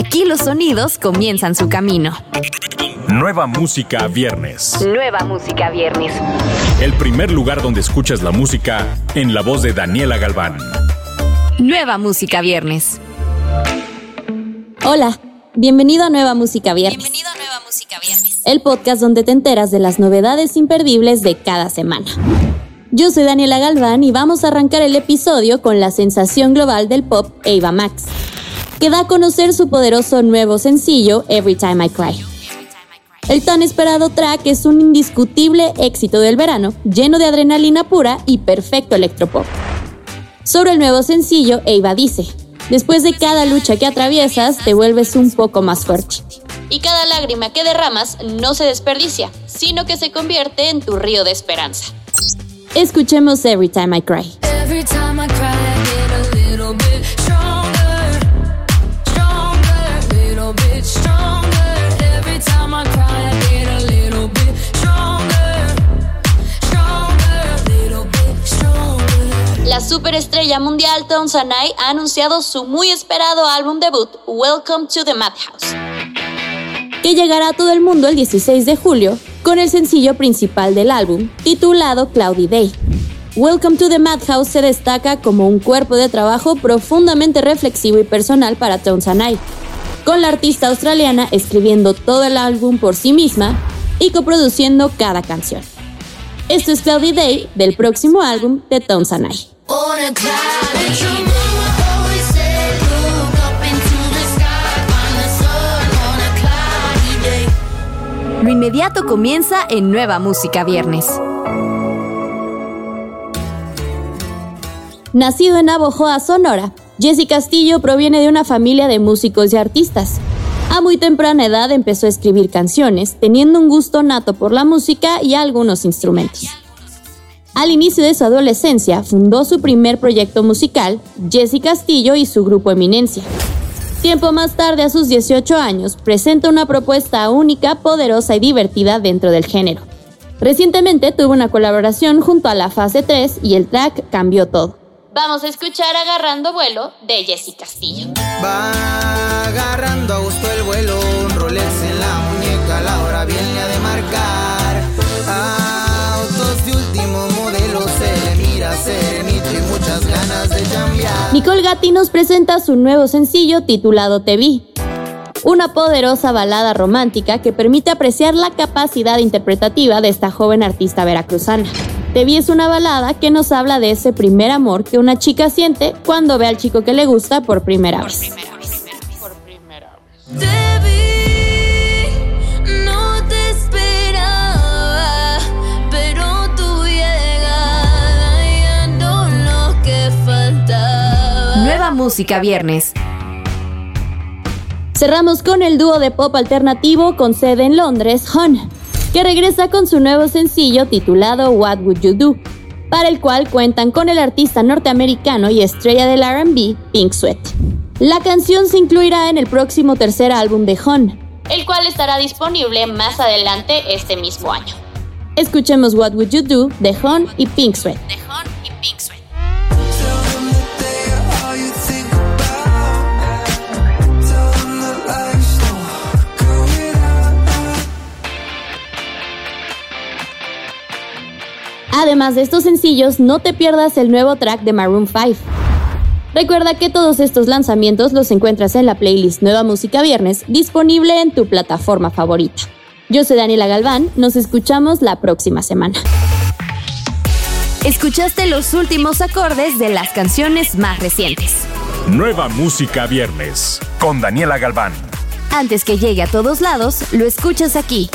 Aquí los sonidos comienzan su camino. Nueva música viernes. Nueva música viernes. El primer lugar donde escuchas la música en la voz de Daniela Galván. Nueva música viernes. Hola, bienvenido a Nueva Música Viernes. Bienvenido a Nueva música viernes. El podcast donde te enteras de las novedades imperdibles de cada semana. Yo soy Daniela Galván y vamos a arrancar el episodio con la sensación global del pop Ava Max, que da a conocer su poderoso nuevo sencillo Every Time I Cry. El tan esperado track es un indiscutible éxito del verano, lleno de adrenalina pura y perfecto electropop. Sobre el nuevo sencillo, Ava dice, Después de cada lucha que atraviesas, te vuelves un poco más fuerte. Y cada lágrima que derramas no se desperdicia, sino que se convierte en tu río de esperanza. Escuchemos Every Time I Cry. Every time I cry, superestrella mundial Tom Sanai ha anunciado su muy esperado álbum debut, Welcome to the Madhouse, que llegará a todo el mundo el 16 de julio con el sencillo principal del álbum, titulado Cloudy Day. Welcome to the Madhouse se destaca como un cuerpo de trabajo profundamente reflexivo y personal para Tom Sanai, con la artista australiana escribiendo todo el álbum por sí misma y coproduciendo cada canción. Esto es Cloudy Day del próximo álbum de Tom Sanai. On a cloudy day. Mama always said, look up into the sky, find the sun on a cloudy day. Lo inmediato comienza en Nueva música viernes. Nacido en Navojoa, Sonora, Jesse Castillo proviene de una familia de músicos y artistas. A muy temprana edad empezó a escribir canciones, teniendo un gusto nato por la música y algunos instrumentos. Al inicio de su adolescencia, fundó su primer proyecto musical, Jesse Castillo y su grupo Eminencia. Tiempo más tarde, a sus 18 años, presenta una propuesta única, poderosa y divertida dentro del género. Recientemente tuvo una colaboración junto a la Fase 3 y el track cambió todo. Vamos a escuchar Agarrando Vuelo de Jesse Castillo. Va agarrando a gusto el vuelo, Nicole Gatti nos presenta su nuevo sencillo titulado Te Vi. Una poderosa balada romántica que permite apreciar la capacidad interpretativa de esta joven artista veracruzana. Te Vi es una balada que nos habla de ese primer amor que una chica siente cuando ve al chico que le gusta por primera vez. Te vi, Nueva música viernes. Cerramos con el dúo de pop alternativo con sede en Londres, Hun, que regresa con su nuevo sencillo titulado What Would You Do, para el cual cuentan con el artista norteamericano y estrella del RB, Pink Sweat. La canción se incluirá en el próximo tercer álbum de Hun, el cual estará disponible más adelante este mismo año. Escuchemos What Would You Do de Hun y Pink Sweat. Además de estos sencillos, no te pierdas el nuevo track de Maroon 5. Recuerda que todos estos lanzamientos los encuentras en la playlist Nueva Música Viernes, disponible en tu plataforma favorita. Yo soy Daniela Galván, nos escuchamos la próxima semana. Escuchaste los últimos acordes de las canciones más recientes. Nueva música viernes con Daniela Galván. Antes que llegue a todos lados, lo escuchas aquí.